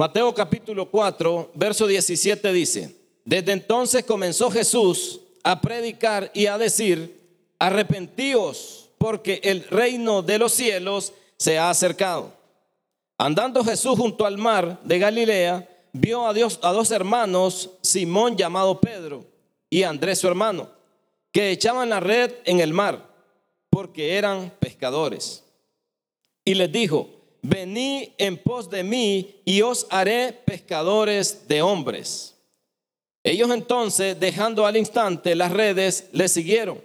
Mateo capítulo 4, verso 17 dice, desde entonces comenzó Jesús a predicar y a decir, arrepentíos porque el reino de los cielos se ha acercado. Andando Jesús junto al mar de Galilea, vio a, Dios, a dos hermanos, Simón llamado Pedro y Andrés su hermano, que echaban la red en el mar, porque eran pescadores. Y les dijo, venid en pos de mí y os haré pescadores de hombres. Ellos entonces, dejando al instante las redes, le siguieron.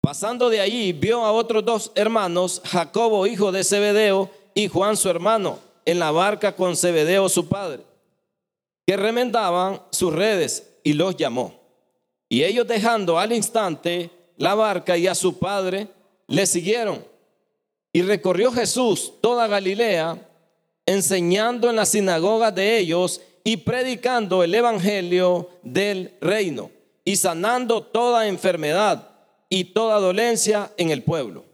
Pasando de allí, vio a otros dos hermanos, Jacobo, hijo de Zebedeo, y Juan, su hermano, en la barca con Zebedeo, su padre, que remendaban sus redes, y los llamó. Y ellos dejando al instante la barca y a su padre, le siguieron. Y recorrió Jesús toda Galilea, enseñando en las sinagogas de ellos y predicando el evangelio del reino y sanando toda enfermedad y toda dolencia en el pueblo.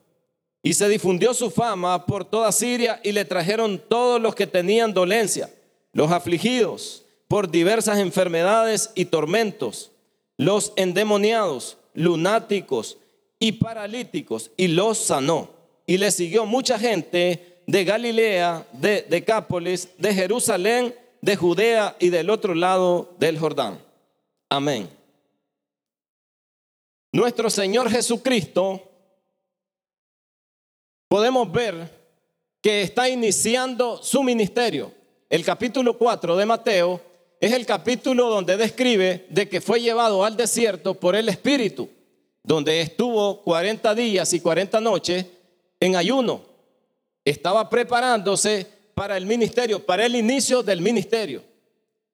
Y se difundió su fama por toda Siria y le trajeron todos los que tenían dolencia, los afligidos por diversas enfermedades y tormentos, los endemoniados, lunáticos y paralíticos, y los sanó. Y le siguió mucha gente de Galilea, de Decápolis, de Jerusalén, de Judea y del otro lado del Jordán. Amén. Nuestro Señor Jesucristo, podemos ver que está iniciando su ministerio. El capítulo 4 de Mateo es el capítulo donde describe de que fue llevado al desierto por el Espíritu, donde estuvo 40 días y 40 noches en ayuno. Estaba preparándose para el ministerio, para el inicio del ministerio.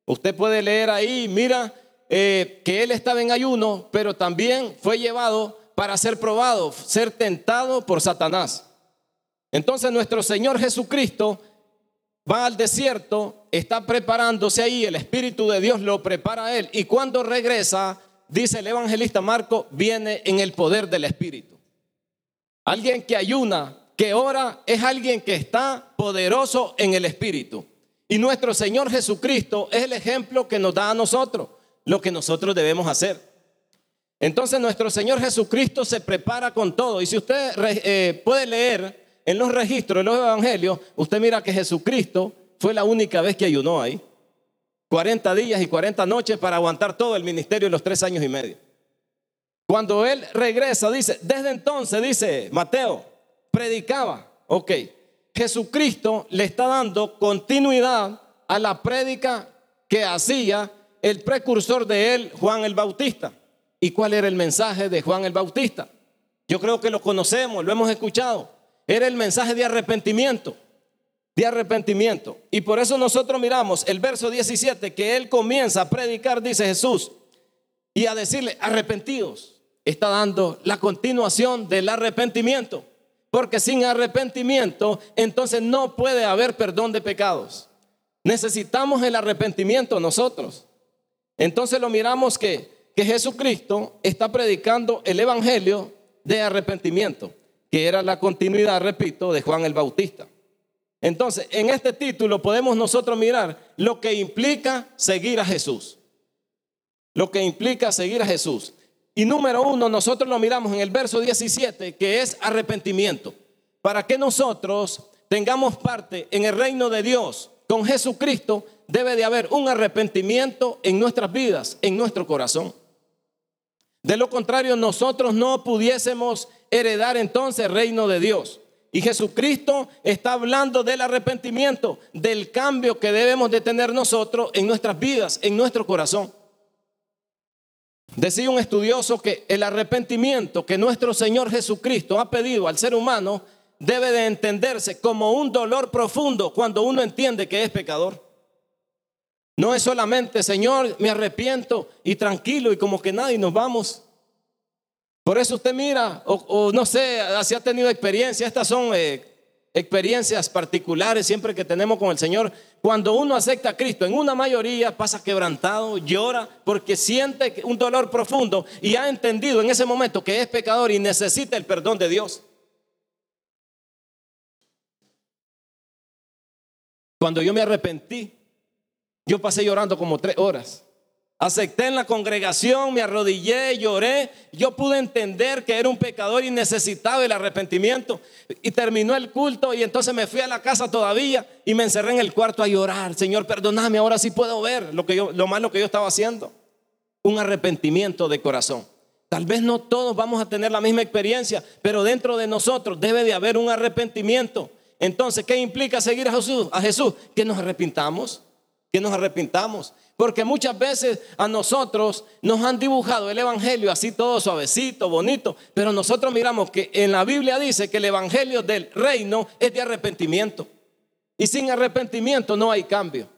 Usted puede leer ahí, mira, eh, que él estaba en ayuno, pero también fue llevado para ser probado, ser tentado por Satanás. Entonces nuestro Señor Jesucristo va al desierto, está preparándose ahí, el Espíritu de Dios lo prepara a él y cuando regresa, dice el evangelista Marco, viene en el poder del Espíritu. Alguien que ayuna, que ora, es alguien que está poderoso en el Espíritu. Y nuestro Señor Jesucristo es el ejemplo que nos da a nosotros lo que nosotros debemos hacer. Entonces nuestro Señor Jesucristo se prepara con todo. Y si usted eh, puede leer en los registros de los evangelios, usted mira que Jesucristo fue la única vez que ayunó ahí. 40 días y 40 noches para aguantar todo el ministerio en los tres años y medio. Cuando él regresa, dice, desde entonces, dice Mateo, predicaba. Ok, Jesucristo le está dando continuidad a la prédica que hacía el precursor de él, Juan el Bautista. ¿Y cuál era el mensaje de Juan el Bautista? Yo creo que lo conocemos, lo hemos escuchado. Era el mensaje de arrepentimiento, de arrepentimiento. Y por eso nosotros miramos el verso 17 que él comienza a predicar, dice Jesús, y a decirle, arrepentidos. Está dando la continuación del arrepentimiento. Porque sin arrepentimiento, entonces no puede haber perdón de pecados. Necesitamos el arrepentimiento nosotros. Entonces lo miramos que, que Jesucristo está predicando el Evangelio de arrepentimiento, que era la continuidad, repito, de Juan el Bautista. Entonces, en este título podemos nosotros mirar lo que implica seguir a Jesús. Lo que implica seguir a Jesús. Y número uno, nosotros lo miramos en el verso 17, que es arrepentimiento. Para que nosotros tengamos parte en el reino de Dios con Jesucristo, debe de haber un arrepentimiento en nuestras vidas, en nuestro corazón. De lo contrario, nosotros no pudiésemos heredar entonces el reino de Dios. Y Jesucristo está hablando del arrepentimiento, del cambio que debemos de tener nosotros en nuestras vidas, en nuestro corazón. Decía un estudioso que el arrepentimiento que nuestro Señor Jesucristo ha pedido al ser humano debe de entenderse como un dolor profundo cuando uno entiende que es pecador. No es solamente, Señor, me arrepiento y tranquilo y como que nadie nos vamos. Por eso usted mira, o, no sé, si ha tenido experiencia, estas son eh, experiencias particulares siempre que tenemos con el Señor. Cuando uno acepta a Cristo, en una mayoría pasa quebrantado, llora, porque siente un dolor profundo y ha entendido en ese momento que es pecador y necesita el perdón de Dios. Cuando yo me arrepentí, yo pasé llorando como tres horas. Acepté en la congregación, me arrodillé, lloré. Yo pude entender que era un pecador y necesitaba el arrepentimiento. Y terminó el culto y entonces me fui a la casa todavía y me encerré en el cuarto a llorar. Señor, perdóname, ahora sí puedo ver lo, que yo, lo malo que yo estaba haciendo. Un arrepentimiento de corazón. Tal vez no todos vamos a tener la misma experiencia, pero dentro de nosotros debe de haber un arrepentimiento. Entonces, ¿qué implica seguir a Jesús? A Jesús, que nos arrepintamos, que nos arrepintamos. Porque muchas veces a nosotros nos han dibujado el Evangelio así todo suavecito, bonito, pero nosotros miramos que en la Biblia dice que el Evangelio del reino es de arrepentimiento. Y sin arrepentimiento no hay cambio.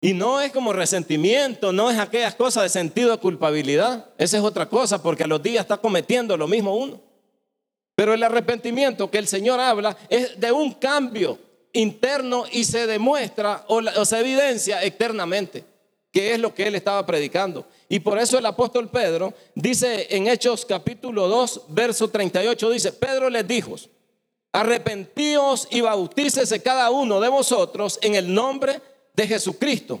Y no es como resentimiento, no es aquellas cosas de sentido de culpabilidad. Esa es otra cosa, porque a los días está cometiendo lo mismo uno. Pero el arrepentimiento que el Señor habla es de un cambio interno y se demuestra o, se evidencia externamente, que es lo que él estaba predicando. Y por eso el apóstol Pedro dice en Hechos capítulo 2, verso 38, dice, Pedro les dijo, arrepentíos y bautícese cada uno de vosotros en el nombre de Jesucristo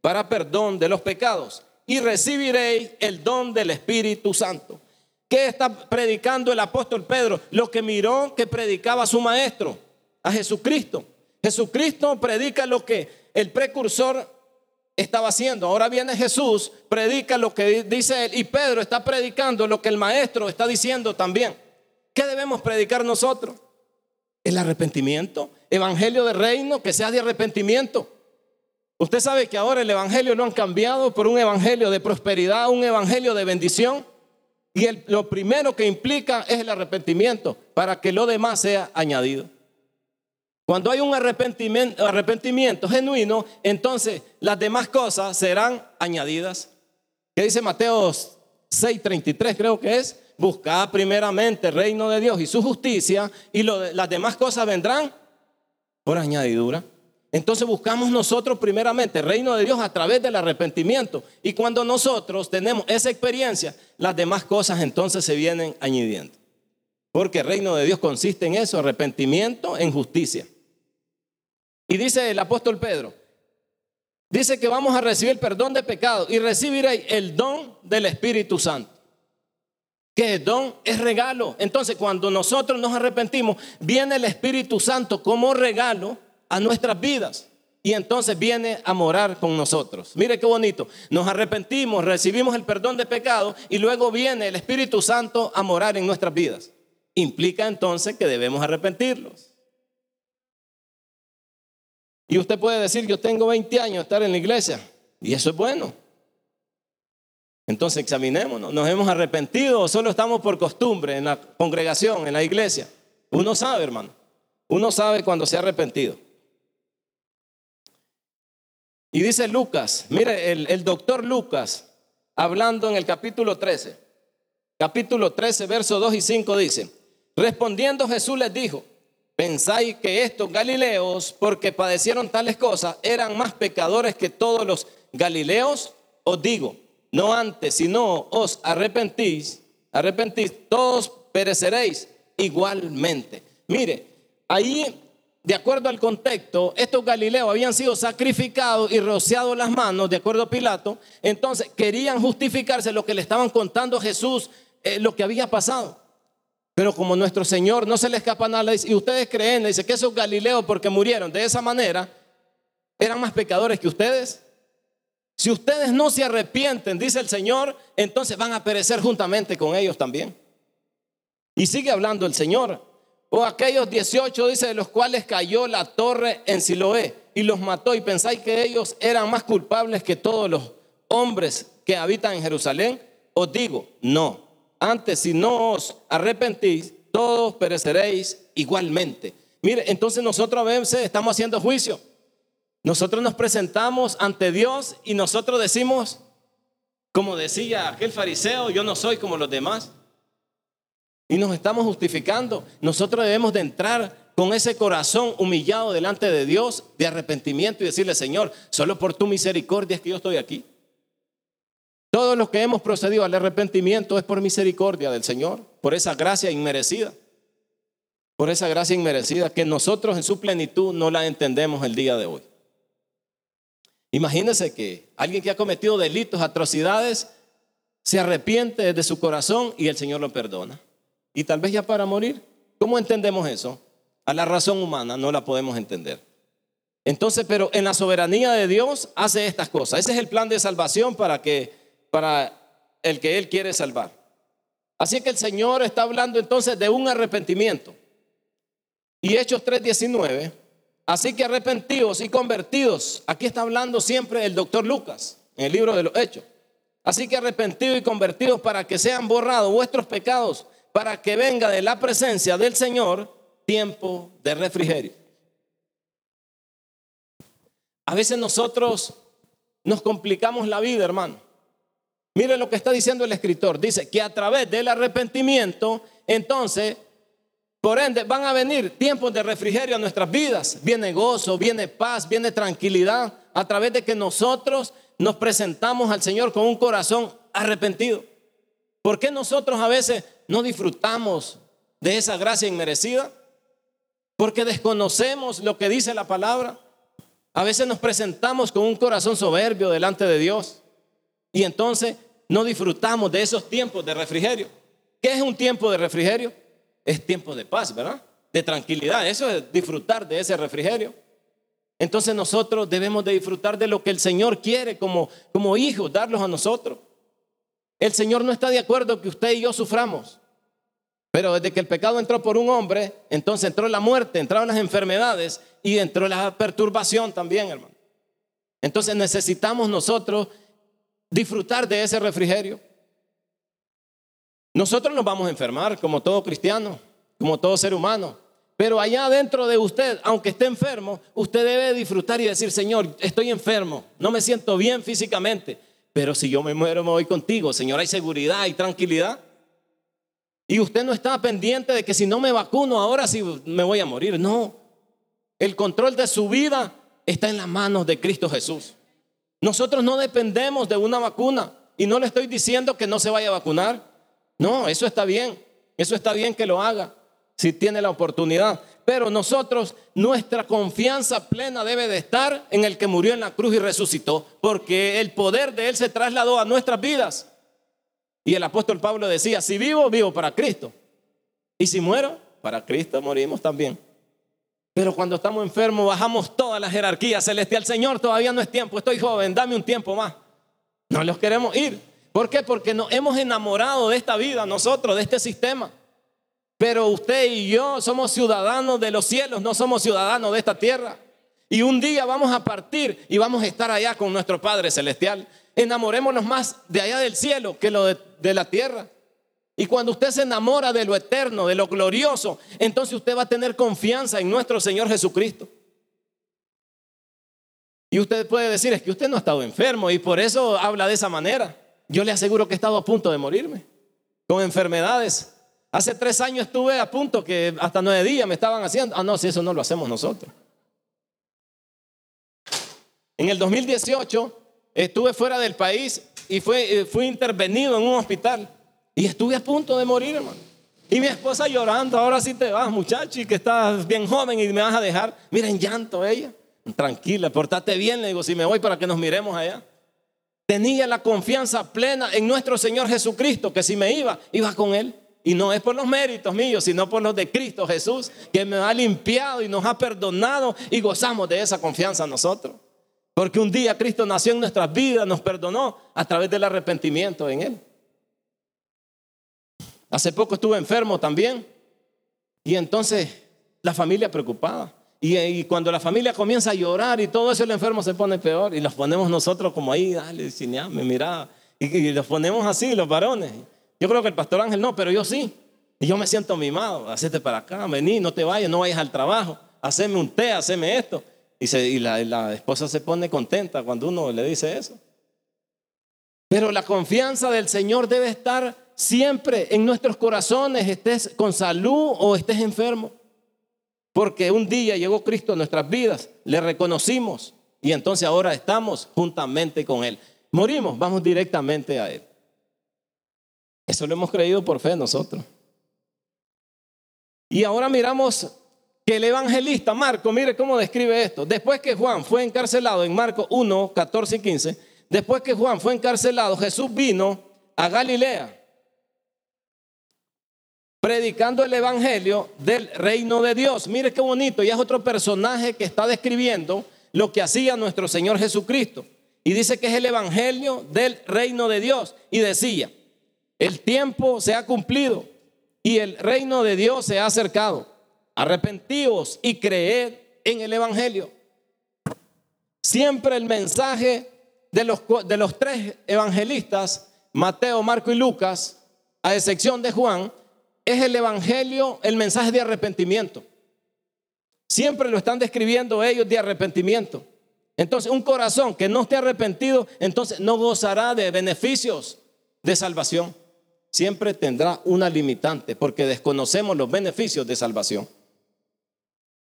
para perdón de los pecados y recibiréis el don del Espíritu Santo. ¿Qué está predicando el apóstol Pedro? Lo que miró que predicaba su maestro, a Jesucristo. Jesucristo predica lo que el precursor estaba haciendo. Ahora viene Jesús, predica lo que dice él y Pedro está predicando lo que el maestro está diciendo también. ¿Qué debemos predicar nosotros? El arrepentimiento, evangelio de reino, que sea de arrepentimiento. Usted sabe que ahora el evangelio lo han cambiado por un evangelio de prosperidad, un evangelio de bendición. Y lo primero que implica es el arrepentimiento para que lo demás sea añadido. Cuando hay un arrepentimiento, arrepentimiento genuino, entonces las demás cosas serán añadidas. ¿Qué dice Mateo 6:33 creo que es? Buscad primeramente el reino de Dios y su justicia y las demás cosas vendrán por añadidura. Entonces buscamos nosotros primeramente el reino de Dios a través del arrepentimiento. Y cuando nosotros tenemos esa experiencia, las demás cosas entonces se vienen añadiendo. Porque el reino de Dios consiste en eso, arrepentimiento en justicia. Y dice el apóstol Pedro, dice que vamos a recibir perdón de pecado y recibiréis el don del Espíritu Santo. Que el don es regalo. Entonces cuando nosotros nos arrepentimos, viene el Espíritu Santo como regalo a nuestras vidas. Y entonces viene a morar con nosotros. Mire qué bonito. Nos arrepentimos, recibimos el perdón de pecado y luego viene el Espíritu Santo a morar en nuestras vidas. Implica entonces que debemos arrepentirlos. Y usted puede decir, yo tengo 20 años de estar en la iglesia. Y eso es bueno. Entonces examinémonos. ¿Nos hemos arrepentido o solo estamos por costumbre en la congregación, en la iglesia? Uno sabe, hermano. Uno sabe cuando se ha arrepentido. Y dice Lucas, mire, el, el doctor Lucas, hablando en el capítulo 13, capítulo 13, versos 2 y 5 dice, respondiendo Jesús les dijo, ¿Pensáis que estos galileos, porque padecieron tales cosas, eran más pecadores que todos los galileos? Os digo, no antes, sino os arrepentís, arrepentís, todos pereceréis igualmente. Mire, ahí, de acuerdo al contexto, estos galileos habían sido sacrificados y rociados las manos, de acuerdo a Pilato, entonces querían justificarse lo que le estaban contando Jesús, eh, lo que había pasado. Pero como nuestro Señor no se le escapa nada, y ustedes creen, dice que esos Galileos porque murieron de esa manera, eran más pecadores que ustedes. Si ustedes no se arrepienten, dice el Señor, entonces van a perecer juntamente con ellos también. Y sigue hablando el Señor. O aquellos 18, dice, de los cuales cayó la torre en Siloé y los mató. Y pensáis que ellos eran más culpables que todos los hombres que habitan en Jerusalén. Os digo, no. Antes, si no os arrepentís, todos pereceréis igualmente. Mire, entonces nosotros a veces estamos haciendo juicio. Nosotros nos presentamos ante Dios y nosotros decimos, como decía aquel fariseo, yo no soy como los demás. Y nos estamos justificando. Nosotros debemos de entrar con ese corazón humillado delante de Dios, de arrepentimiento y decirle, Señor, solo por tu misericordia es que yo estoy aquí. Todos los que hemos procedido al arrepentimiento es por misericordia del Señor, por esa gracia inmerecida. por esa gracia inmerecida que nosotros en su plenitud no la entendemos el día de hoy. Imagínense que alguien que ha cometido delitos, atrocidades, se arrepiente de su corazón y el Señor lo perdona. Y tal vez ya para morir. ¿Cómo entendemos eso? A la razón humana no la podemos entender. Entonces, pero en la soberanía de Dios hace estas cosas. Ese es el plan de salvación para que para el que él quiere salvar. Así que el Señor está hablando entonces de un arrepentimiento. Y Hechos 3:19, así que arrepentidos y convertidos, aquí está hablando siempre el doctor Lucas en el libro de los Hechos. Así que arrepentidos y convertidos para que sean borrados vuestros pecados, para que venga de la presencia del Señor tiempo de refrigerio. A veces nosotros nos complicamos la vida, hermano. Mire lo que está diciendo el escritor. Dice que a través del arrepentimiento, entonces por ende, van a venir tiempos de refrigerio a nuestras vidas. Viene gozo, viene paz, viene tranquilidad a través de que nosotros nos presentamos al Señor con un corazón arrepentido. ¿Por qué nosotros a veces no disfrutamos de esa gracia inmerecida? Porque desconocemos lo que dice la palabra. A veces nos presentamos con un corazón soberbio delante de Dios y entonces no disfrutamos de esos tiempos de refrigerio. ¿Qué es un tiempo de refrigerio? es tiempo de paz, ¿verdad? De tranquilidad. Eso es disfrutar de ese refrigerio. Entonces nosotros debemos de disfrutar de lo que el Señor quiere como, como hijos, darlos a nosotros. El Señor no está de acuerdo que usted y yo suframos. Pero desde que el pecado entró por un hombre, entonces entró la muerte, entraron las enfermedades y entró la perturbación también, hermano. Entonces necesitamos nosotros disfrutar de ese refrigerio. Nosotros nos vamos a enfermar como todo cristiano, como todo ser humano. Pero allá dentro de usted, aunque esté enfermo, usted debe disfrutar y decir, Señor, estoy enfermo, no me siento bien físicamente, pero si yo me muero me voy contigo, Señor, hay seguridad y tranquilidad. Y usted no está pendiente de que si no me vacuno ahora sí me voy a morir. No, el control de su vida está en las manos de Cristo Jesús. Nosotros no dependemos de una vacuna y no le estoy diciendo que no se vaya a vacunar. No, eso está bien. Eso está bien que lo haga si tiene la oportunidad. Pero nosotros, nuestra confianza plena debe de estar en el que murió en la cruz y resucitó, porque el poder de Él se trasladó a nuestras vidas. Y el apóstol Pablo decía, si vivo, vivo para Cristo. Y si muero, para Cristo morimos también. Pero cuando estamos enfermos, bajamos toda la jerarquía celestial. Señor, todavía no es tiempo, estoy joven, dame un tiempo más. No los queremos ir. ¿Por qué? Porque nos hemos enamorado de esta vida, nosotros, de este sistema. Pero usted y yo somos ciudadanos de los cielos, no somos ciudadanos de esta tierra. Y un día vamos a partir y vamos a estar allá con nuestro Padre Celestial. Enamorémonos más de allá del cielo que lo de, de la tierra. Y cuando usted se enamora de lo eterno, de lo glorioso, entonces usted va a tener confianza en nuestro Señor Jesucristo. Y usted puede decir, es que usted no ha estado enfermo y por eso habla de esa manera. Yo le aseguro que he estado a punto de morirme con enfermedades. Hace tres años estuve a punto que hasta nueve días me estaban haciendo. Ah, no, si eso no lo hacemos nosotros. En el 2018 estuve fuera del país y fue, eh, fui intervenido en un hospital y estuve a punto de morir, hermano. Y mi esposa llorando, ahora sí te vas, muchacho, y que estás bien joven y me vas a dejar. Miren, llanto ella. Tranquila, portate bien, le digo, si me voy para que nos miremos allá tenía la confianza plena en nuestro Señor Jesucristo, que si me iba, iba con Él. Y no es por los méritos míos, sino por los de Cristo Jesús, que me ha limpiado y nos ha perdonado y gozamos de esa confianza nosotros. Porque un día Cristo nació en nuestras vidas, nos perdonó a través del arrepentimiento en Él. Hace poco estuve enfermo también y entonces la familia preocupada. Y, cuando la familia comienza a llorar y todo eso, el enfermo se pone peor. Y los ponemos nosotros como ahí, dale, cineame, mira. Y, los ponemos así, los varones. Yo creo que el pastor Ángel no, pero yo sí. Y yo me siento mimado. Hacete para acá, vení, no te vayas, no vayas al trabajo. Haceme un té, haceme esto. Y, la, la esposa se pone contenta cuando uno le dice eso. Pero la confianza del Señor debe estar siempre en nuestros corazones, estés con salud o estés enfermo. Porque un día llegó Cristo a nuestras vidas, le reconocimos y entonces ahora estamos juntamente con Él. Morimos, vamos directamente a Él. Eso lo hemos creído por fe nosotros. Y ahora miramos que el evangelista Marco, mire cómo describe esto. Después que Juan fue encarcelado en Marco 1, 14 y 15, después que Juan fue encarcelado, Jesús vino a Galilea predicando el evangelio del reino de Dios. Mire qué bonito, y es otro personaje que está describiendo lo que hacía nuestro Señor Jesucristo. Y dice que es el evangelio del reino de Dios. Y decía, el tiempo se ha cumplido y el reino de Dios se ha acercado. Arrepentíos y creed en el evangelio. Siempre el mensaje de los, de los tres evangelistas, Mateo, Marco y Lucas, a excepción de Juan, es el evangelio, el mensaje de arrepentimiento. Siempre lo están describiendo ellos de arrepentimiento. Entonces, un corazón que no esté arrepentido, entonces no gozará de beneficios de salvación. Siempre tendrá una limitante porque desconocemos los beneficios de salvación.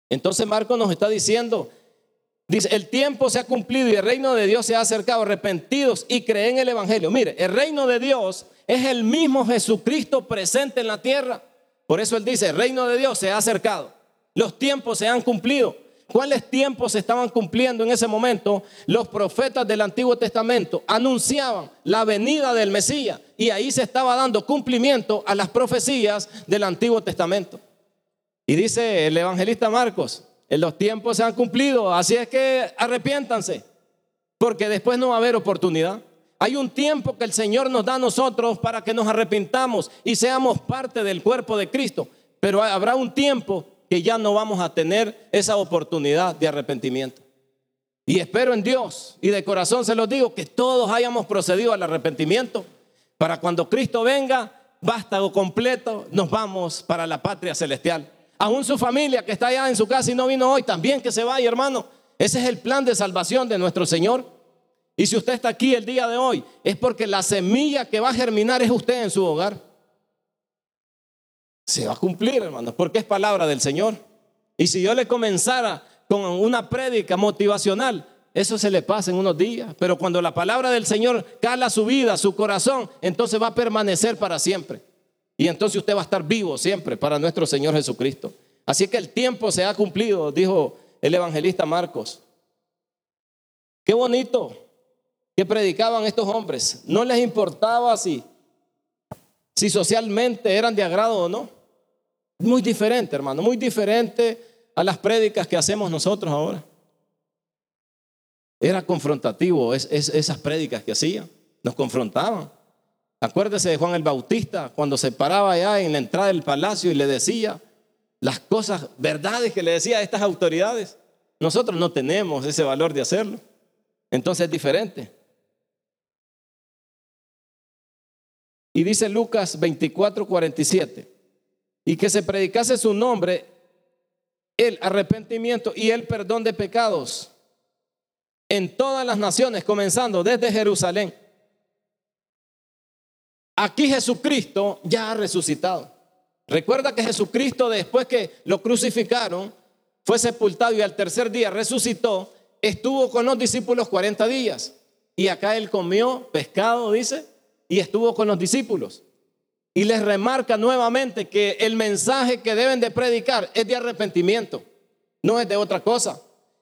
Entonces Marco nos está diciendo, dice, el tiempo se ha cumplido y el reino de Dios se ha acercado, arrepentidos y creen en el Evangelio. Mire, el reino de Dios es el mismo Jesucristo presente en la tierra. Por eso él dice, el reino de Dios se ha acercado. Los tiempos se han cumplido. ¿Cuáles tiempos se estaban cumpliendo en ese momento? Los profetas del Antiguo Testamento anunciaban la venida del Mesías y ahí se estaba dando cumplimiento a las profecías del Antiguo Testamento. Y dice el evangelista Marcos, en los tiempos se han cumplido, así es que arrepiéntanse, porque después no va a haber oportunidad. Hay un tiempo que el Señor nos da a nosotros para que nos arrepintamos y seamos parte del cuerpo de Cristo. Pero habrá un tiempo que ya no vamos a tener esa oportunidad de arrepentimiento. Y espero en Dios y de corazón se los digo que todos hayamos procedido al arrepentimiento para cuando Cristo venga, vástago completo, nos vamos para la patria celestial. Aún su familia que está allá en su casa y no vino hoy, también que se vaya, hermano. Ese es el plan de salvación de nuestro Señor. Y si usted está aquí el día de hoy, es porque la semilla que va a germinar es usted en su hogar. Se va a cumplir, hermanos, porque es palabra del Señor. Y si yo le comenzara con una prédica motivacional, eso se le pasa en unos días. Pero cuando la palabra del Señor cala su vida, su corazón, entonces va a permanecer para siempre. Y entonces usted va a estar vivo siempre para nuestro Señor Jesucristo. Así que el tiempo se ha cumplido, dijo el evangelista Marcos. Qué bonito que predicaban estos hombres. No les importaba si, si socialmente eran de agrado o no. Muy diferente, hermano, muy diferente a las prédicas que hacemos nosotros ahora. Era confrontativo esas prédicas que hacían, nos confrontaban. Acuérdese de Juan el Bautista cuando se paraba allá en la entrada del palacio y le decía las cosas, verdades que le decía a estas autoridades. Nosotros no tenemos ese valor de hacerlo. Entonces es diferente. Y dice Lucas 24, 47. Y que se predicase su nombre, el arrepentimiento y el perdón de pecados en todas las naciones, comenzando desde Jerusalén. Aquí Jesucristo ya ha resucitado. Recuerda que Jesucristo después que lo crucificaron, fue sepultado y al tercer día resucitó, estuvo con los discípulos 40 días. Y acá él comió pescado, dice, y estuvo con los discípulos. Y les remarca nuevamente que el mensaje que deben de predicar es de arrepentimiento, no es de otra cosa.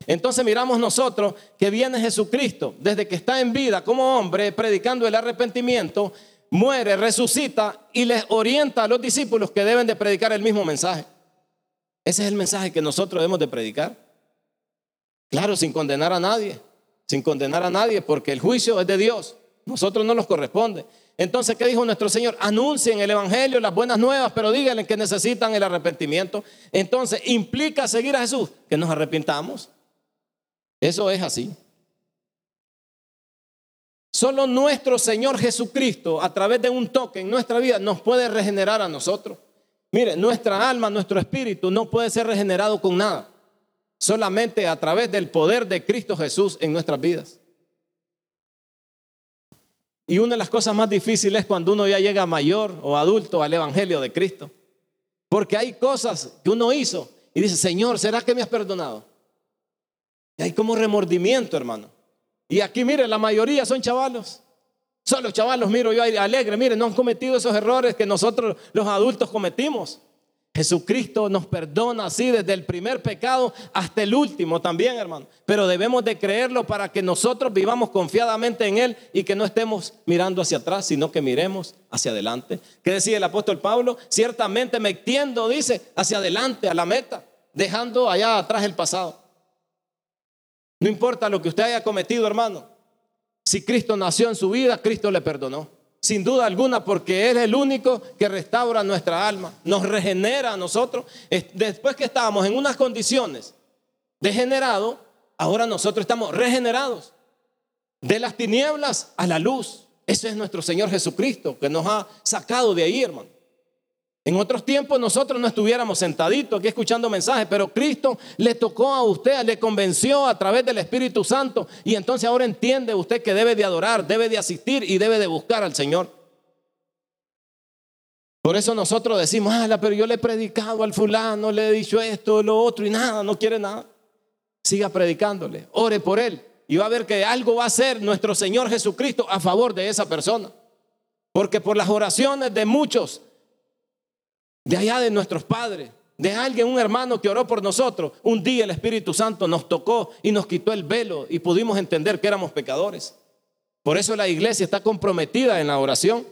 Entonces miramos nosotros que viene Jesucristo desde que está en vida como hombre predicando el arrepentimiento, muere, resucita y les orienta a los discípulos que deben de predicar el mismo mensaje. Ese es el mensaje que nosotros debemos de predicar. Claro, sin condenar a nadie, sin condenar a nadie, porque el juicio es de Dios. Nosotros no nos corresponde. Entonces, ¿qué dijo nuestro Señor? Anuncien el Evangelio, las buenas nuevas, pero díganle que necesitan el arrepentimiento. Entonces, implica seguir a Jesús, que nos arrepintamos. Eso es así. Solo nuestro Señor Jesucristo, a través de un toque en nuestra vida, nos puede regenerar a nosotros. Mire, nuestra alma, nuestro espíritu no puede ser regenerado con nada. Solamente a través del poder de Cristo Jesús en nuestras vidas. Y una de las cosas más difíciles es cuando uno ya llega mayor o adulto al Evangelio de Cristo. Porque hay cosas que uno hizo y dice, Señor, ¿será que me has perdonado? Y hay como remordimiento, hermano. Y aquí, mire, la mayoría son chavalos. Son los chavalos, miro yo alegre, mire, no han cometido esos errores que nosotros los adultos cometimos. Jesucristo nos perdona así desde el primer pecado hasta el último también, hermano. Pero debemos de creerlo para que nosotros vivamos confiadamente en Él y que no estemos mirando hacia atrás, sino que miremos hacia adelante. ¿Qué decía el apóstol Pablo? Ciertamente me extiendo, dice, hacia adelante, a la meta, dejando allá atrás el pasado. No importa lo que usted haya cometido, hermano. Si Cristo nació en su vida, Cristo le perdonó. Sin duda alguna, porque Él es el único que restaura nuestra alma, nos regenera a nosotros. Después que estábamos en unas condiciones degenerado, ahora nosotros estamos regenerados. De las tinieblas a la luz. Ese es nuestro Señor Jesucristo que nos ha sacado de ahí, hermano. En otros tiempos nosotros no estuviéramos sentaditos aquí escuchando mensajes, pero Cristo le tocó a usted, le convenció a través del Espíritu Santo y entonces ahora entiende usted que debe de adorar, debe de asistir y debe de buscar al Señor. Por eso nosotros decimos, ah, pero yo le he predicado al fulano, le he dicho esto, lo otro y nada, no quiere nada. Siga predicándole, ore por él y va a ver que algo va a hacer nuestro Señor Jesucristo a favor de esa persona. Porque por las oraciones de muchos de allá de nuestros padres, de alguien, un hermano que oró por nosotros. Un día el Espíritu Santo nos tocó y nos quitó el velo y pudimos entender que éramos pecadores. Por eso la iglesia está comprometida en la oración.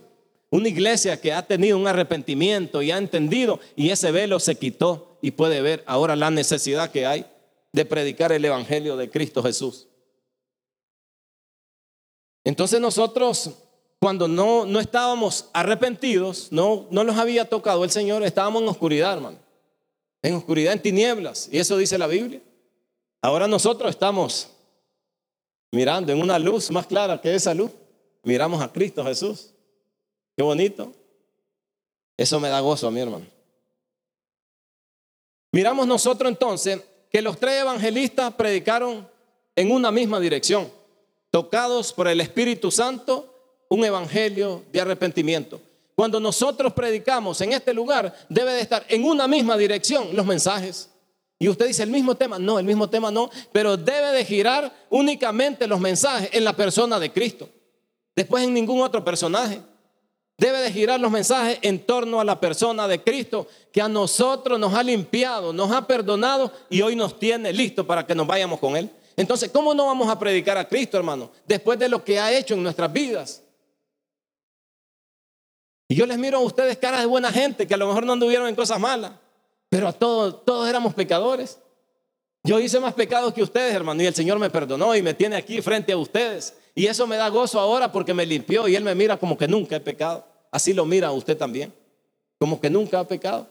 Una iglesia que ha tenido un arrepentimiento y ha entendido y ese velo se quitó y puede ver ahora la necesidad que hay de predicar el Evangelio de Cristo Jesús. Entonces nosotros cuando no, no estábamos arrepentidos, no, no nos había tocado el Señor, estábamos en oscuridad, hermano. En oscuridad, en tinieblas. Y eso dice la Biblia. Ahora nosotros estamos mirando en una luz más clara que esa luz. Miramos a Cristo Jesús. Qué bonito. Eso me da gozo a mi hermano. Miramos nosotros entonces que los tres evangelistas predicaron en una misma dirección, tocados por el Espíritu Santo un evangelio de arrepentimiento. Cuando nosotros predicamos en este lugar, debe de estar en una misma dirección los mensajes. Y usted dice el mismo tema, no, el mismo tema no, pero debe de girar únicamente los mensajes en la persona de Cristo. Después en ningún otro personaje. Debe de girar los mensajes en torno a la persona de Cristo que a nosotros nos ha limpiado, nos ha perdonado y hoy nos tiene listo para que nos vayamos con Él. Entonces, ¿cómo no vamos a predicar a Cristo, hermano? Después de lo que ha hecho en nuestras vidas. Y yo les miro a ustedes caras de buena gente que a lo mejor no anduvieron en cosas malas, pero a todos, todos éramos pecadores. Yo hice más pecados que ustedes, hermano, y el Señor me perdonó y me tiene aquí frente a ustedes. Y eso me da gozo ahora porque me limpió y Él me mira como que nunca he pecado. Así lo mira usted también, como que nunca ha pecado.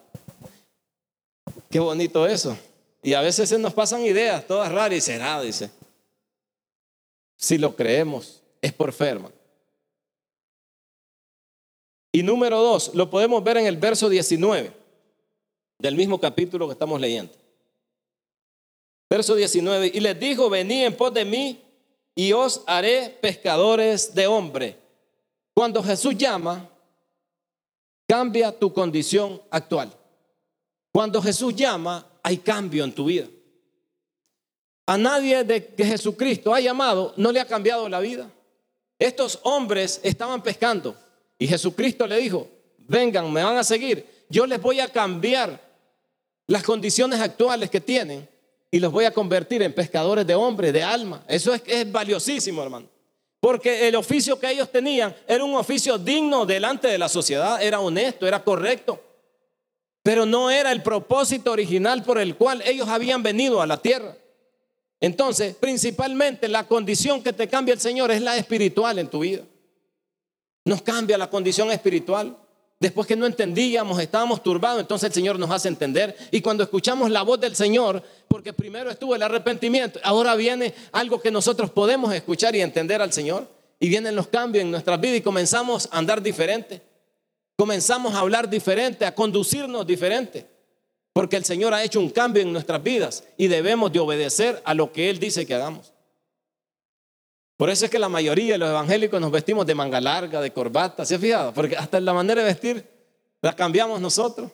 Qué bonito eso. Y a veces se nos pasan ideas todas raras y será, dice. Si lo creemos, es por fe, hermano. Y número dos, lo podemos ver en el verso 19 del mismo capítulo que estamos leyendo. Verso 19, y les dijo, venid en pos de mí y os haré pescadores de hombre. Cuando Jesús llama, cambia tu condición actual. Cuando Jesús llama, hay cambio en tu vida. A nadie de que Jesucristo ha llamado no le ha cambiado la vida. Estos hombres estaban pescando. Y Jesucristo le dijo, vengan, me van a seguir. Yo les voy a cambiar las condiciones actuales que tienen y los voy a convertir en pescadores de hombres, de alma. Eso es, es valiosísimo, hermano. Porque el oficio que ellos tenían era un oficio digno delante de la sociedad, era honesto, era correcto. Pero no era el propósito original por el cual ellos habían venido a la tierra. Entonces, principalmente la condición que te cambia el Señor es la espiritual en tu vida. Nos cambia la condición espiritual. Después que no entendíamos, estábamos turbados, entonces el Señor nos hace entender. Y cuando escuchamos la voz del Señor, porque primero estuvo el arrepentimiento, ahora viene algo que nosotros podemos escuchar y entender al Señor. Y vienen los cambios en nuestras vidas y comenzamos a andar diferente. Comenzamos a hablar diferente, a conducirnos diferente. Porque el Señor ha hecho un cambio en nuestras vidas y debemos de obedecer a lo que Él dice que hagamos. Por eso es que la mayoría de los evangélicos nos vestimos de manga larga, de corbata, ¿se ha fijado? Porque hasta la manera de vestir la cambiamos nosotros.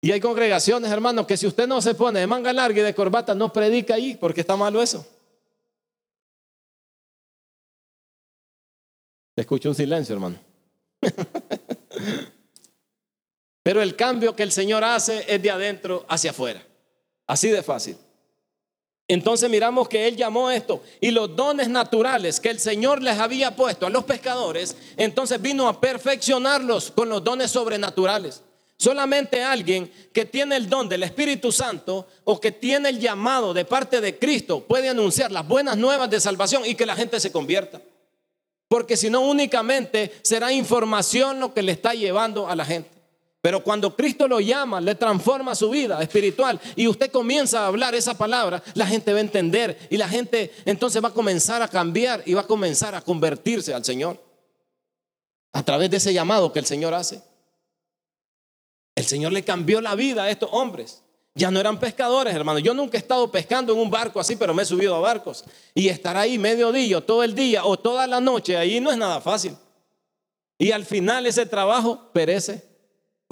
Y hay congregaciones, hermanos, que si usted no se pone de manga larga y de corbata, no predica ahí, porque está malo eso. Escucho un silencio, hermano. Pero el cambio que el Señor hace es de adentro hacia afuera. Así de fácil. Entonces miramos que Él llamó esto y los dones naturales que el Señor les había puesto a los pescadores, entonces vino a perfeccionarlos con los dones sobrenaturales. Solamente alguien que tiene el don del Espíritu Santo o que tiene el llamado de parte de Cristo puede anunciar las buenas nuevas de salvación y que la gente se convierta. Porque si no únicamente será información lo que le está llevando a la gente. Pero cuando Cristo lo llama, le transforma su vida espiritual y usted comienza a hablar esa palabra, la gente va a entender y la gente entonces va a comenzar a cambiar y va a comenzar a convertirse al Señor a través de ese llamado que el Señor hace. El Señor le cambió la vida a estos hombres. Ya no eran pescadores, hermano. Yo nunca he estado pescando en un barco así, pero me he subido a barcos. Y estar ahí medio día, todo el día o toda la noche, ahí no es nada fácil. Y al final ese trabajo perece.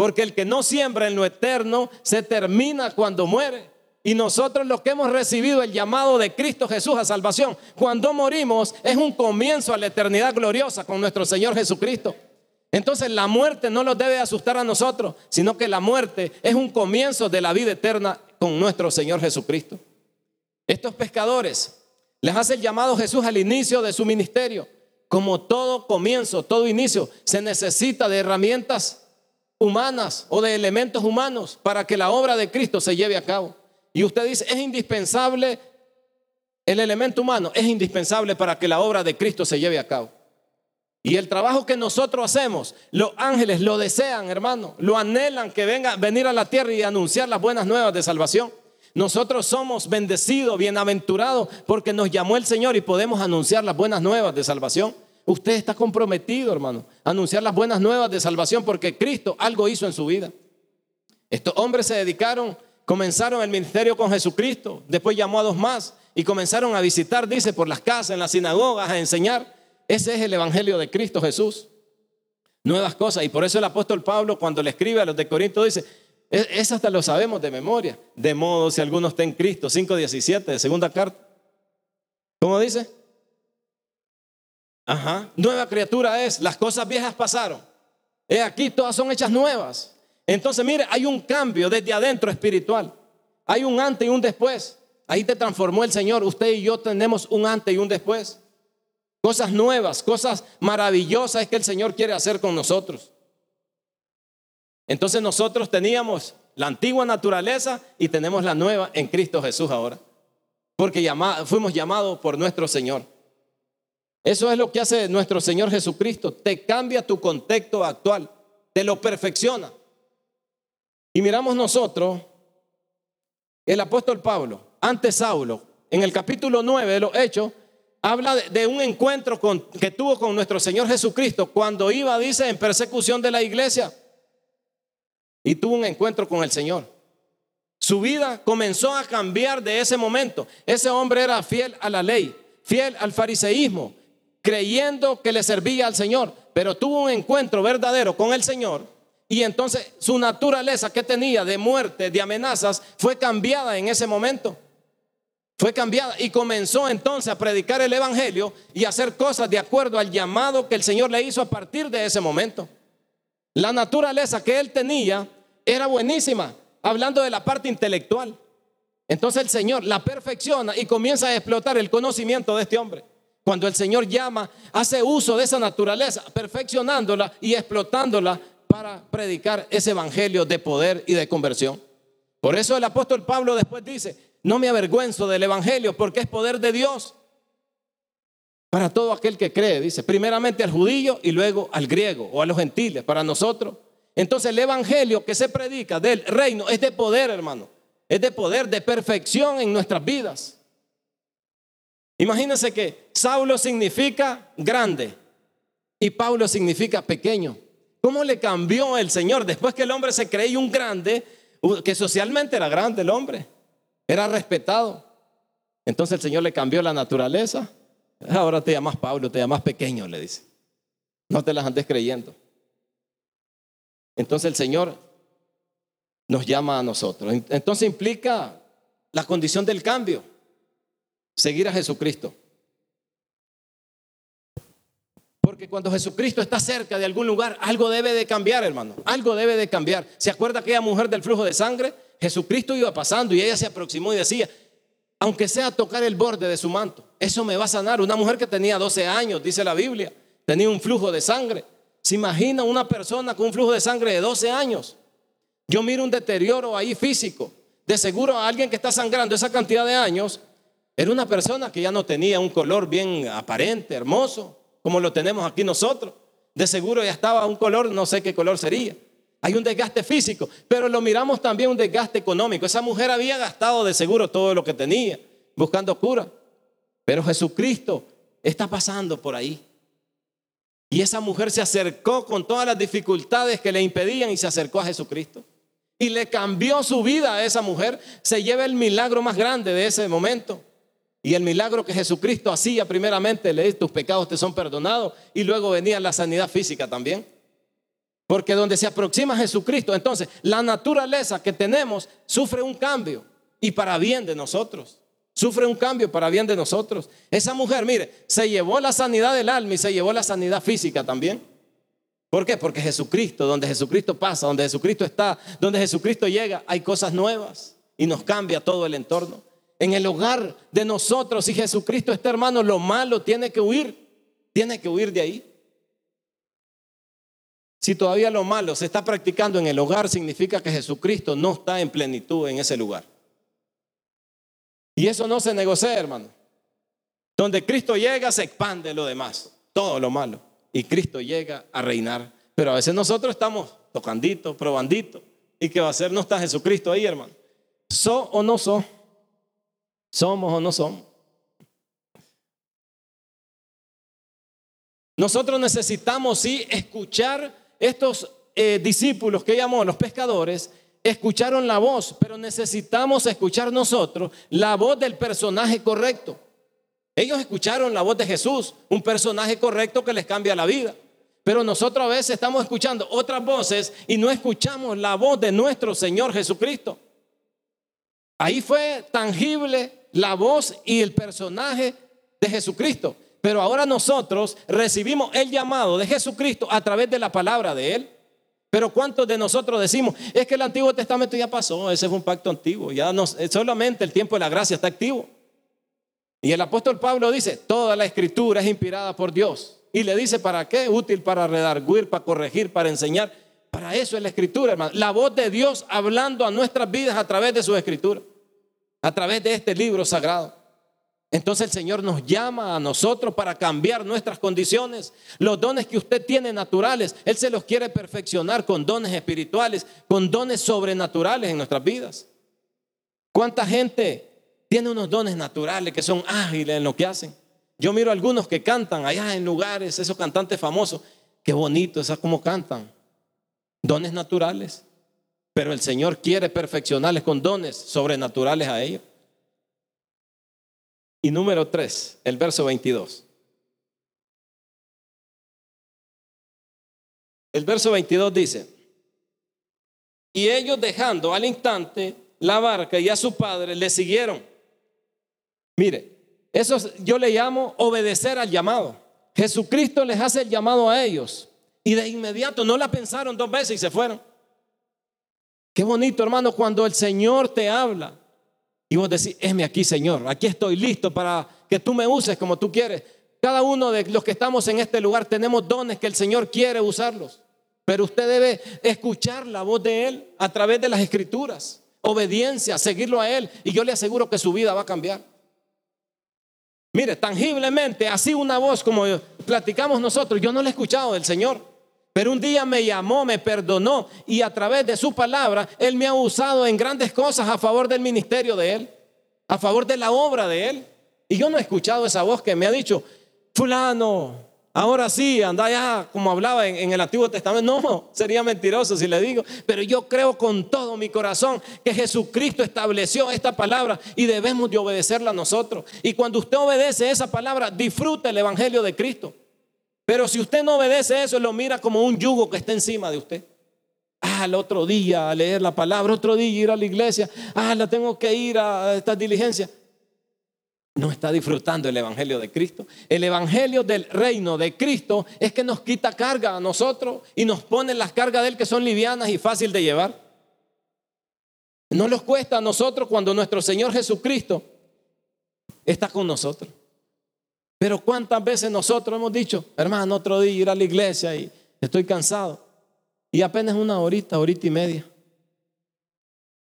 Porque el que no siembra en lo eterno se termina cuando muere. Y nosotros los que hemos recibido el llamado de Cristo Jesús a salvación, cuando morimos es un comienzo a la eternidad gloriosa con nuestro Señor Jesucristo. Entonces la muerte no nos debe asustar a nosotros, sino que la muerte es un comienzo de la vida eterna con nuestro Señor Jesucristo. Estos pescadores les hace el llamado Jesús al inicio de su ministerio. Como todo comienzo, todo inicio, se necesita de herramientas humanas o de elementos humanos para que la obra de Cristo se lleve a cabo. Y usted dice, es indispensable, el elemento humano es indispensable para que la obra de Cristo se lleve a cabo. Y el trabajo que nosotros hacemos, los ángeles lo desean, hermano, lo anhelan que venga venir a la tierra y anunciar las buenas nuevas de salvación. Nosotros somos bendecidos, bienaventurados, porque nos llamó el Señor y podemos anunciar las buenas nuevas de salvación. Usted está comprometido, hermano, a anunciar las buenas nuevas de salvación porque Cristo algo hizo en su vida. Estos hombres se dedicaron, comenzaron el ministerio con Jesucristo, después llamó a dos más y comenzaron a visitar, dice, por las casas, en las sinagogas, a enseñar. Ese es el Evangelio de Cristo Jesús. Nuevas cosas. Y por eso el apóstol Pablo, cuando le escribe a los de Corinto, dice, e-, eso hasta lo sabemos de memoria. De modo, si alguno está en Cristo, 5.17 de segunda carta. ¿Cómo dice? Ajá. Nueva criatura es, las cosas viejas pasaron. He aquí, todas son hechas nuevas. Entonces, mire, hay un cambio desde adentro espiritual. Hay un antes y un después. Ahí te transformó el Señor. Usted y yo tenemos un antes y un después. Cosas nuevas, cosas maravillosas que el Señor quiere hacer con nosotros. Entonces nosotros teníamos la antigua naturaleza y tenemos la nueva en Cristo Jesús ahora. Porque fuimos llamados por nuestro Señor. Eso es lo que hace nuestro Señor Jesucristo. Te cambia tu contexto actual, te lo perfecciona. Y miramos nosotros, el apóstol Pablo, antes Saulo, en el capítulo 9 de los Hechos, habla de, un encuentro que tuvo con nuestro Señor Jesucristo cuando iba, dice, en persecución de la iglesia. Y tuvo un encuentro con el Señor. Su vida comenzó a cambiar de ese momento. Ese hombre era fiel a la ley, fiel al fariseísmo, creyendo que le servía al Señor, pero tuvo un encuentro verdadero con el Señor y entonces su naturaleza que tenía de muerte, de amenazas, fue cambiada en ese momento. Fue cambiada y comenzó entonces a predicar el Evangelio y a hacer cosas de acuerdo al llamado que el Señor le hizo a partir de ese momento. La naturaleza que él tenía era buenísima, hablando de la parte intelectual. Entonces el Señor la perfecciona y comienza a explotar el conocimiento de este hombre. Cuando el Señor llama, hace uso de esa naturaleza, perfeccionándola y explotándola para predicar ese evangelio de poder y de conversión. Por eso el apóstol Pablo después dice, no me avergüenzo del evangelio porque es poder de Dios para todo aquel que cree, dice, primeramente al judío y luego al griego o a los gentiles, para nosotros. Entonces el evangelio que se predica del reino es de poder, hermano, es de poder, de perfección en nuestras vidas. Imagínense que Saulo significa grande y Pablo significa pequeño. ¿Cómo le cambió el Señor después que el hombre se creía un grande, que socialmente era grande el hombre, era respetado? Entonces el Señor le cambió la naturaleza. Ahora te llamas Pablo, te llamas pequeño, le dice. No te las andes creyendo. Entonces el Señor nos llama a nosotros. Entonces implica la condición del cambio seguir a Jesucristo. Porque cuando Jesucristo está cerca de algún lugar, algo debe de cambiar, hermano. Algo debe de cambiar. ¿Se acuerda aquella mujer del flujo de sangre? Jesucristo iba pasando y ella se aproximó y decía, aunque sea tocar el borde de su manto, eso me va a sanar. Una mujer que tenía 12 años, dice la Biblia, tenía un flujo de sangre. ¿Se imagina una persona con un flujo de sangre de 12 años? Yo miro un deterioro ahí físico. De seguro a alguien que está sangrando esa cantidad de años, era una persona que ya no tenía un color bien aparente, hermoso, como lo tenemos aquí nosotros. De seguro ya estaba un color, no sé qué color sería. Hay un desgaste físico, pero lo miramos también un desgaste económico. Esa mujer había gastado de seguro todo lo que tenía, buscando cura. Pero Jesucristo está pasando por ahí. Y esa mujer se acercó con todas las dificultades que le impedían y se acercó a Jesucristo. Y le cambió su vida a esa mujer. Se lleva el milagro más grande de ese momento. Y el milagro que Jesucristo hacía primeramente, le dice, tus pecados te son perdonados. Y luego venía la sanidad física también. Porque donde se aproxima Jesucristo, entonces la naturaleza que tenemos sufre un cambio y para bien de nosotros. Sufre un cambio para bien de nosotros. Esa mujer, mire, se llevó la sanidad del alma y se llevó la sanidad física también. ¿Por qué? Porque Jesucristo, donde Jesucristo pasa, donde Jesucristo está, donde Jesucristo llega, hay cosas nuevas y nos cambia todo el entorno. En el hogar de nosotros, si Jesucristo está hermano, lo malo tiene que huir, tiene que huir de ahí. Si todavía lo malo se está practicando en el hogar, significa que Jesucristo no está en plenitud en ese lugar. Y eso no se negocia, hermano. Donde Cristo llega, se expande lo demás, todo lo malo. Y Cristo llega a reinar. Pero a veces nosotros estamos tocandito, probandito. ¿Y qué va a hacer? No está Jesucristo ahí, hermano. ¿So o no so? ¿Somos o no somos? Nosotros necesitamos, sí, escuchar estos eh, discípulos que llamó los pescadores escucharon la voz, pero necesitamos escuchar nosotros la voz del personaje correcto. Ellos escucharon la voz de Jesús, un personaje correcto que les cambia la vida. Pero nosotros a veces estamos escuchando otras voces y no escuchamos la voz de nuestro Señor Jesucristo. Ahí fue tangible la voz y el personaje de Jesucristo. Pero ahora nosotros recibimos el llamado de Jesucristo a través de la palabra de Él. Pero ¿cuántos de nosotros decimos, es que el Antiguo Testamento ya pasó, ese es un pacto antiguo, ya no, solamente el tiempo de la gracia está activo? Y el apóstol Pablo dice, toda la escritura es inspirada por Dios. Y le dice, ¿para qué? Útil para redarguir, para corregir, para enseñar. Para eso es la escritura, hermano. La voz de Dios hablando a nuestras vidas a través de su escritura, a través de este libro sagrado. Entonces el Señor nos llama a nosotros para cambiar nuestras condiciones. Los dones que usted tiene naturales, Él se los quiere perfeccionar con dones espirituales, con dones sobrenaturales en nuestras vidas. ¿Cuánta gente tiene unos dones naturales que son ágiles en lo que hacen? Yo miro a algunos que cantan allá en lugares, esos cantantes famosos. Qué bonito, es como cantan. Dones naturales. Pero el Señor quiere perfeccionarles con dones sobrenaturales a ellos. Y número 3, el verso 22. El verso 22 dice, y ellos dejando al instante la barca y a su padre le siguieron. Mire, eso yo le llamo obedecer al llamado. Jesucristo les hace el llamado a ellos y de inmediato no la pensaron dos veces y se fueron. Qué bonito, hermano, cuando el Señor te habla y vos decís, esme aquí, Señor, aquí estoy listo para que tú me uses como tú quieres. Cada uno de los que estamos en este lugar tenemos dones que el Señor quiere usarlos. Pero usted debe escuchar la voz de Él a través de las escrituras. Obediencia, seguirlo a Él. Y yo le aseguro que su vida va a cambiar. Mire, tangiblemente, así una voz como platicamos nosotros, yo no la he escuchado del Señor. Pero un día me llamó, me perdonó y a través de su palabra Él me ha usado en grandes cosas a favor del ministerio de Él, a favor de la obra de Él. Y yo no he escuchado esa voz que me ha dicho, fulano, ahora sí, anda ya como hablaba en, el Antiguo Testamento. No, sería mentiroso si le digo, pero yo creo con todo mi corazón que Jesucristo estableció esta palabra y debemos de obedecerla nosotros. Y cuando usted obedece esa palabra, disfruta el Evangelio de Cristo. Pero si usted no obedece eso, lo mira como un yugo que está encima de usted. Ah, el otro día a leer la palabra, otro día ir a la iglesia. Ah, la tengo que ir a esta diligencia. no está disfrutando el Evangelio de Cristo. El Evangelio del reino de Cristo es que nos quita carga a nosotros y nos pone las cargas de Él que son livianas y fácil de llevar. No nos cuesta a nosotros cuando nuestro Señor Jesucristo está con nosotros. Pero cuántas veces nosotros hemos dicho, hermano, otro día ir a la iglesia y estoy cansado. Y apenas una horita, horita y media.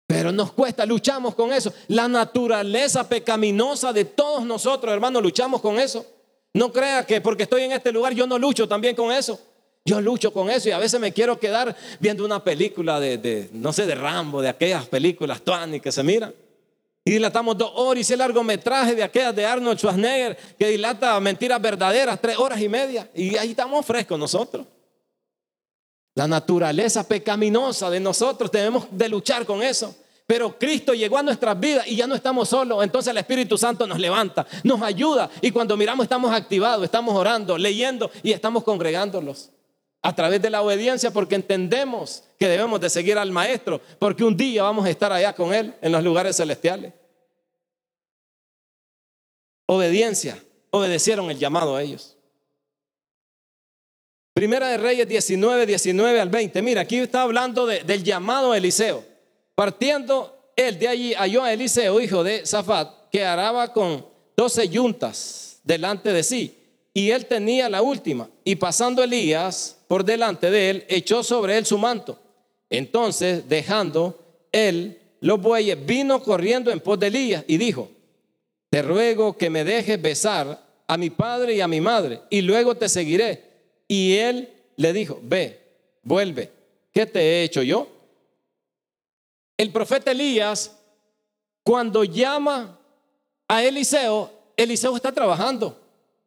Pero nos cuesta, luchamos con eso. La naturaleza pecaminosa de todos nosotros, hermano, luchamos con eso. No crea que porque estoy en este lugar yo no lucho también con eso. Yo lucho con eso y a veces me quiero quedar viendo una película de, no sé, de Rambo, de aquellas películas Tony que se miran. Y dilatamos dos horas ese largometraje de aquellas de Arnold Schwarzenegger que dilata mentiras verdaderas, tres horas y media. Y ahí estamos frescos nosotros. La naturaleza pecaminosa de nosotros tenemos de luchar con eso. Pero Cristo llegó a nuestras vidas y ya no estamos solos. Entonces el Espíritu Santo nos levanta, nos ayuda. Y cuando miramos estamos activados, estamos orando, leyendo y estamos congregándolos. A través de la obediencia porque entendemos que debemos de seguir al Maestro. Porque un día vamos a estar allá con Él en los lugares celestiales. Obediencia. Obedecieron el llamado a ellos. Primera de Reyes 19, 19 al 20. Mira, aquí está hablando del llamado a Eliseo. Partiendo él de allí, halló a Eliseo, hijo de Zafat, que araba con doce yuntas delante de sí. Y él tenía la última. Y pasando Elías por delante de él, echó sobre él su manto. Entonces, dejando él los bueyes, vino corriendo en pos de Elías y dijo, te ruego que me dejes besar a mi padre y a mi madre, y luego te seguiré. Y él le dijo, ve, vuelve, ¿qué te he hecho yo? El profeta Elías, cuando llama a Eliseo, Eliseo está trabajando.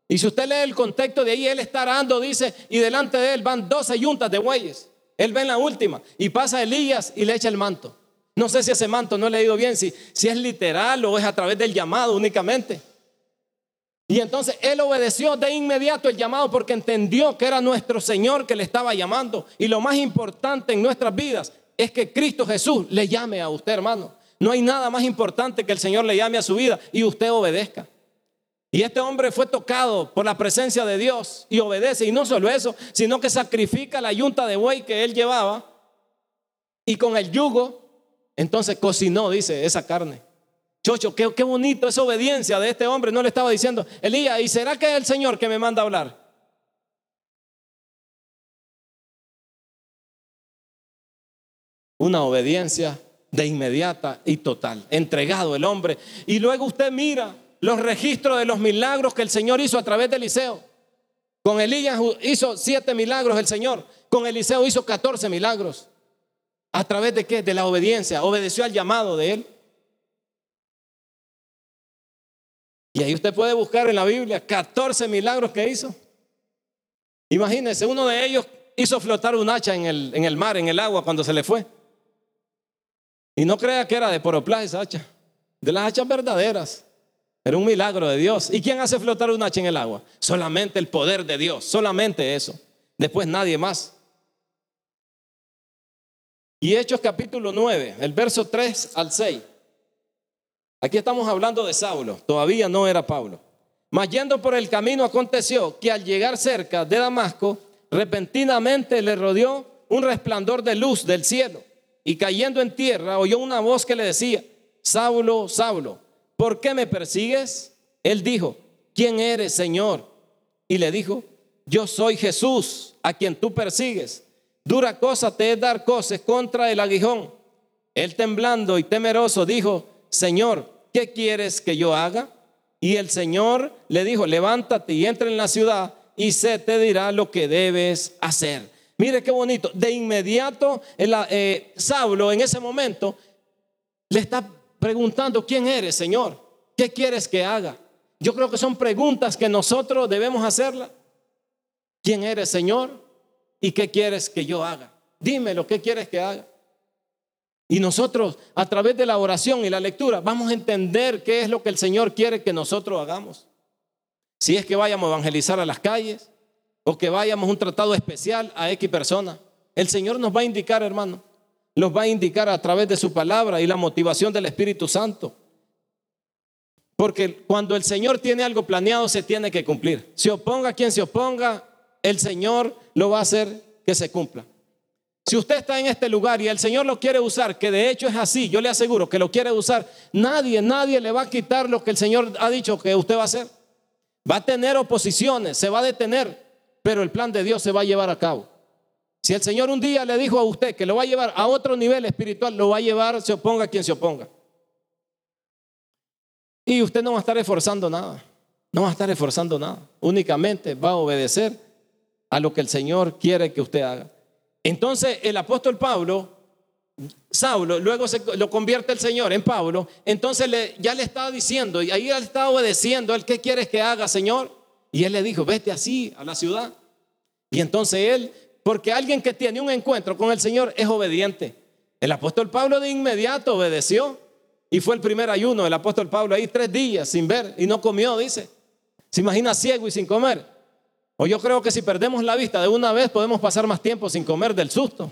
Y si usted lee el contexto de ahí, él está arando, dice, y delante de él van 12 yuntas de bueyes. Él ve en la última y pasa Elías y le echa el manto. No sé si ese manto no he leído bien, si, si es literal o es a través del llamado únicamente. Y entonces él obedeció de inmediato el llamado porque entendió que era nuestro Señor que le estaba llamando. Y lo más importante en nuestras vidas es que Cristo Jesús le llame a usted, hermano. No hay nada más importante que el Señor le llame a su vida y usted obedezca. Y este hombre fue tocado por la presencia de Dios y obedece. Y no solo eso, sino que sacrifica la yunta de buey que él llevaba y con el yugo, entonces cocinó, dice, esa carne. Chocho, qué, qué bonito esa obediencia de este hombre. No le estaba diciendo, Elías, ¿y será que es el Señor que me manda hablar? Una obediencia de inmediata y total, entregado el hombre. Y luego usted mira los registros de los milagros que el Señor hizo a través de Eliseo. Con Elías hizo siete milagros el Señor. Con Eliseo hizo catorce milagros. ¿A través de qué? De la obediencia. Obedeció al llamado de él. Y ahí usted puede buscar en la Biblia 14 milagros que hizo. Imagínense, uno de ellos hizo flotar un hacha en el, en el mar, en el agua, cuando se le fue. Y no crea que era de poroplás esa hacha, de las hachas verdaderas. Era un milagro de Dios. ¿Y quién hace flotar un hacha en el agua? Solamente el poder de Dios, solamente eso. Después nadie más. Y Hechos capítulo 9, el verso 3 al 6. Aquí estamos hablando de Saulo, todavía no era Pablo. Mas yendo por el camino aconteció que al llegar cerca de Damasco, repentinamente le rodeó un resplandor de luz del cielo. Y cayendo en tierra, oyó una voz que le decía, Saulo, Saulo, ¿por qué me persigues? Él dijo, ¿quién eres, Señor? Y le dijo, yo soy Jesús, a quien tú persigues. Dura cosa te es dar cosas contra el aguijón. Él temblando y temeroso dijo, Señor, ¿qué quieres que yo haga? Y el Señor le dijo, levántate y entra en la ciudad y se te dirá lo que debes hacer. Mire qué bonito. De inmediato, eh, Saulo en ese momento le está preguntando, ¿quién eres, Señor? ¿Qué quieres que haga? Yo creo que son preguntas que nosotros debemos hacerla. ¿Quién eres, Señor? ¿Y qué quieres que yo haga? Dímelo, ¿qué quieres que haga? Y nosotros, a través de la oración y la lectura, vamos a entender qué es lo que el Señor quiere que nosotros hagamos. Si es que vayamos a evangelizar a las calles o que vayamos a un tratado especial a X persona, el Señor nos va a indicar, hermano. Nos va a indicar a través de su palabra y la motivación del Espíritu Santo. Porque cuando el Señor tiene algo planeado, se tiene que cumplir. Se oponga quien se oponga, el Señor lo va a hacer que se cumpla. Si usted está en este lugar y el Señor lo quiere usar, que de hecho es así, yo le aseguro que lo quiere usar, nadie, nadie le va a quitar lo que el Señor ha dicho que usted va a hacer. Va a tener oposiciones, se va a detener, pero el plan de Dios se va a llevar a cabo. Si el Señor un día le dijo a usted que lo va a llevar a otro nivel espiritual, lo va a llevar, se oponga quien se oponga. Y usted no va a estar esforzando nada, no va a estar esforzando nada, únicamente va a obedecer a lo que el Señor quiere que usted haga. Entonces el apóstol Pablo, Saulo, luego se, lo convierte el Señor en Pablo, entonces le, ya le estaba diciendo, y ahí él estaba obedeciendo, él, ¿qué quieres que haga, Señor? Y él le dijo, vete así a la ciudad. Y entonces él porque alguien que tiene un encuentro con el Señor es obediente. El apóstol Pablo de inmediato obedeció y fue el primer ayuno. El apóstol Pablo ahí tres días sin ver y no comió, dice. Se imagina ciego y sin comer. O yo creo que si perdemos la vista de una vez podemos pasar más tiempo sin comer del susto.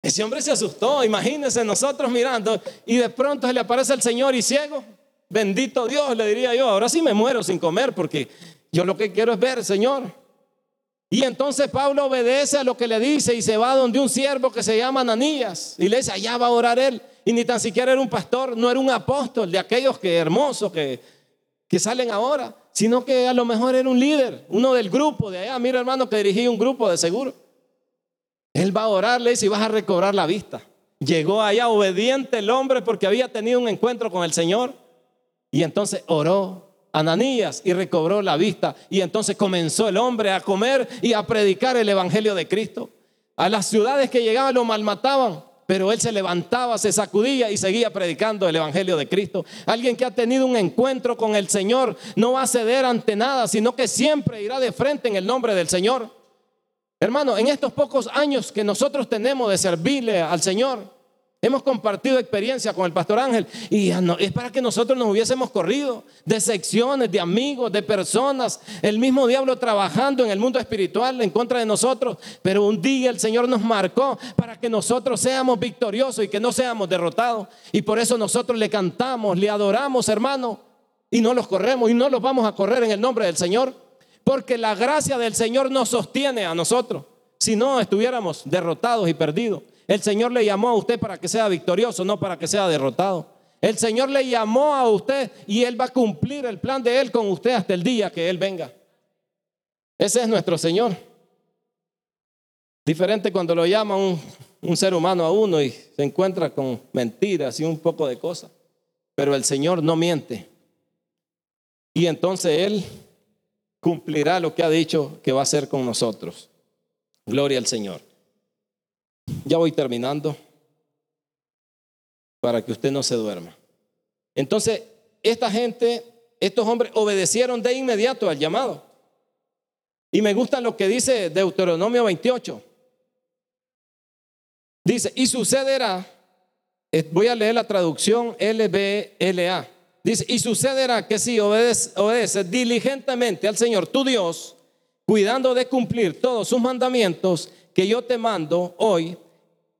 Ese hombre se asustó, imagínense nosotros mirando y de pronto se le aparece el Señor y ciego. Bendito Dios, le diría yo, ahora sí me muero sin comer porque yo lo que quiero es ver, Señor. Y entonces Pablo obedece a lo que le dice y se va donde un siervo que se llama Ananías y le dice, allá va a orar él. Y ni tan siquiera era un pastor, no era un apóstol de aquellos que hermosos que, que salen ahora, sino que a lo mejor era un líder, uno del grupo de allá. Mira hermano que dirigía un grupo de seguro. Él va a orar, le dice, y vas a recobrar la vista. Llegó allá obediente el hombre porque había tenido un encuentro con el Señor. Y entonces oró Ananías y recobró la vista. Y entonces comenzó el hombre a comer y a predicar el Evangelio de Cristo. A las ciudades que llegaban lo malmataban, pero él se levantaba, se sacudía y seguía predicando el Evangelio de Cristo. Alguien que ha tenido un encuentro con el Señor no va a ceder ante nada, sino que siempre irá de frente en el nombre del Señor. Hermano, en estos pocos años que nosotros tenemos de servirle al Señor, Hemos compartido experiencia con el pastor Ángel y es para que nosotros nos hubiésemos corrido de secciones, de amigos, de personas, el mismo diablo trabajando en el mundo espiritual en contra de nosotros. Pero un día el Señor nos marcó para que nosotros seamos victoriosos y que no seamos derrotados. Y por eso nosotros le cantamos, le adoramos, hermano, y no los corremos y no los vamos a correr en el nombre del Señor. Porque la gracia del Señor nos sostiene a nosotros. Si no, estuviéramos derrotados y perdidos. El Señor le llamó a usted para que sea victorioso, no para que sea derrotado. El Señor le llamó a usted y Él va a cumplir el plan de Él con usted hasta el día que Él venga. Ese es nuestro Señor. Diferente cuando lo llama un, un ser humano a uno y se encuentra con mentiras y un poco de cosas. Pero el Señor no miente. Y entonces Él cumplirá lo que ha dicho que va a hacer con nosotros. Gloria al Señor. Ya voy terminando para que usted no se duerma. Entonces, esta gente, estos hombres obedecieron de inmediato al llamado. Y me gusta lo que dice Deuteronomio 28. Dice, y sucederá, eh, voy a leer la traducción LBLA. Dice, y sucederá que si obedeces, diligentemente al Señor tu Dios, cuidando de cumplir todos sus mandamientos que yo te mando hoy,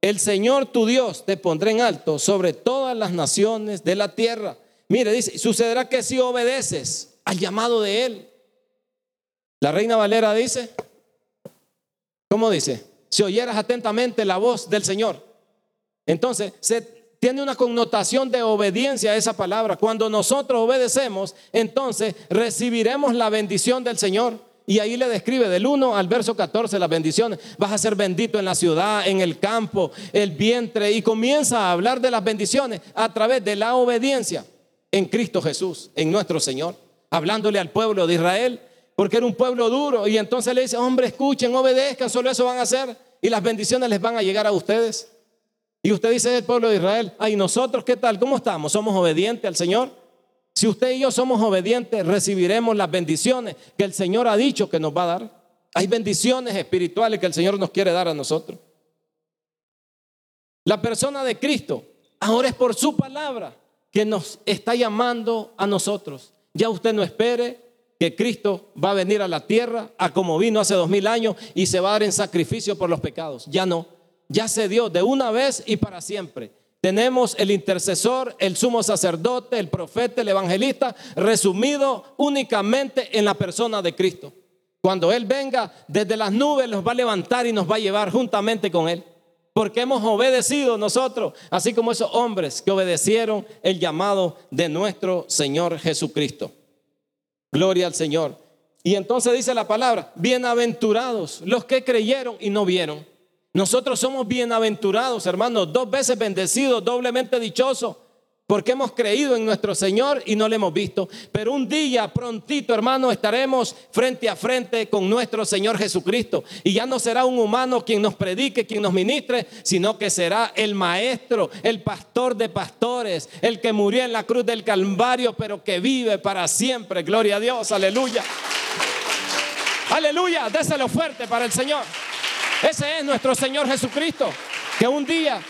el Señor tu Dios te pondrá en alto sobre todas las naciones de la tierra. Mire, dice, sucederá que si obedeces al llamado de Él. La reina Valera dice, ¿cómo dice? Si oyeras atentamente la voz del Señor. Entonces, se tiene una connotación de obediencia a esa palabra. Cuando nosotros obedecemos, entonces recibiremos la bendición del Señor. Y ahí le describe del 1 al verso 14 las bendiciones. Vas a ser bendito en la ciudad, en el campo, el vientre. Y comienza a hablar de las bendiciones a través de la obediencia en Cristo Jesús, en nuestro Señor. Hablándole al pueblo de Israel, porque era un pueblo duro. Y entonces le dice, hombre, escuchen, obedezcan, solo eso van a hacer. Y las bendiciones les van a llegar a ustedes. Y usted dice el pueblo de Israel, ay, nosotros, ¿qué tal? ¿Cómo estamos? ¿Somos obedientes al Señor? Si usted y yo somos obedientes, recibiremos las bendiciones que el Señor ha dicho que nos va a dar. Hay bendiciones espirituales que el Señor nos quiere dar a nosotros. La persona de Cristo, ahora es por su palabra que nos está llamando a nosotros. Ya usted no espere que Cristo va a venir a la tierra a como vino hace dos mil años y se va a dar en sacrificio por los pecados. Ya no, ya se dio de una vez y para siempre tenemos el intercesor, el sumo sacerdote, el profeta, el evangelista, resumido únicamente en la persona de Cristo. Cuando Él venga desde las nubes, los va a levantar y nos va a llevar juntamente con Él. Porque hemos obedecido nosotros, así como esos hombres que obedecieron el llamado de nuestro Señor Jesucristo. Gloria al Señor. Y entonces dice la palabra, bienaventurados los que creyeron y no vieron. Nosotros somos bienaventurados, hermanos, dos veces bendecidos, doblemente dichosos, porque hemos creído en nuestro Señor y no le hemos visto. Pero un día, prontito, hermanos, estaremos frente a frente con nuestro Señor Jesucristo. Y ya no será un humano quien nos predique, quien nos ministre, sino que será el Maestro, el pastor de pastores, el que murió en la cruz del Calvario, pero que vive para siempre. Gloria a Dios, aleluya. Aleluya, déselo fuerte para el Señor. Ese es nuestro Señor Jesucristo, que un día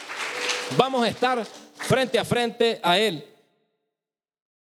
vamos a estar frente a frente a Él.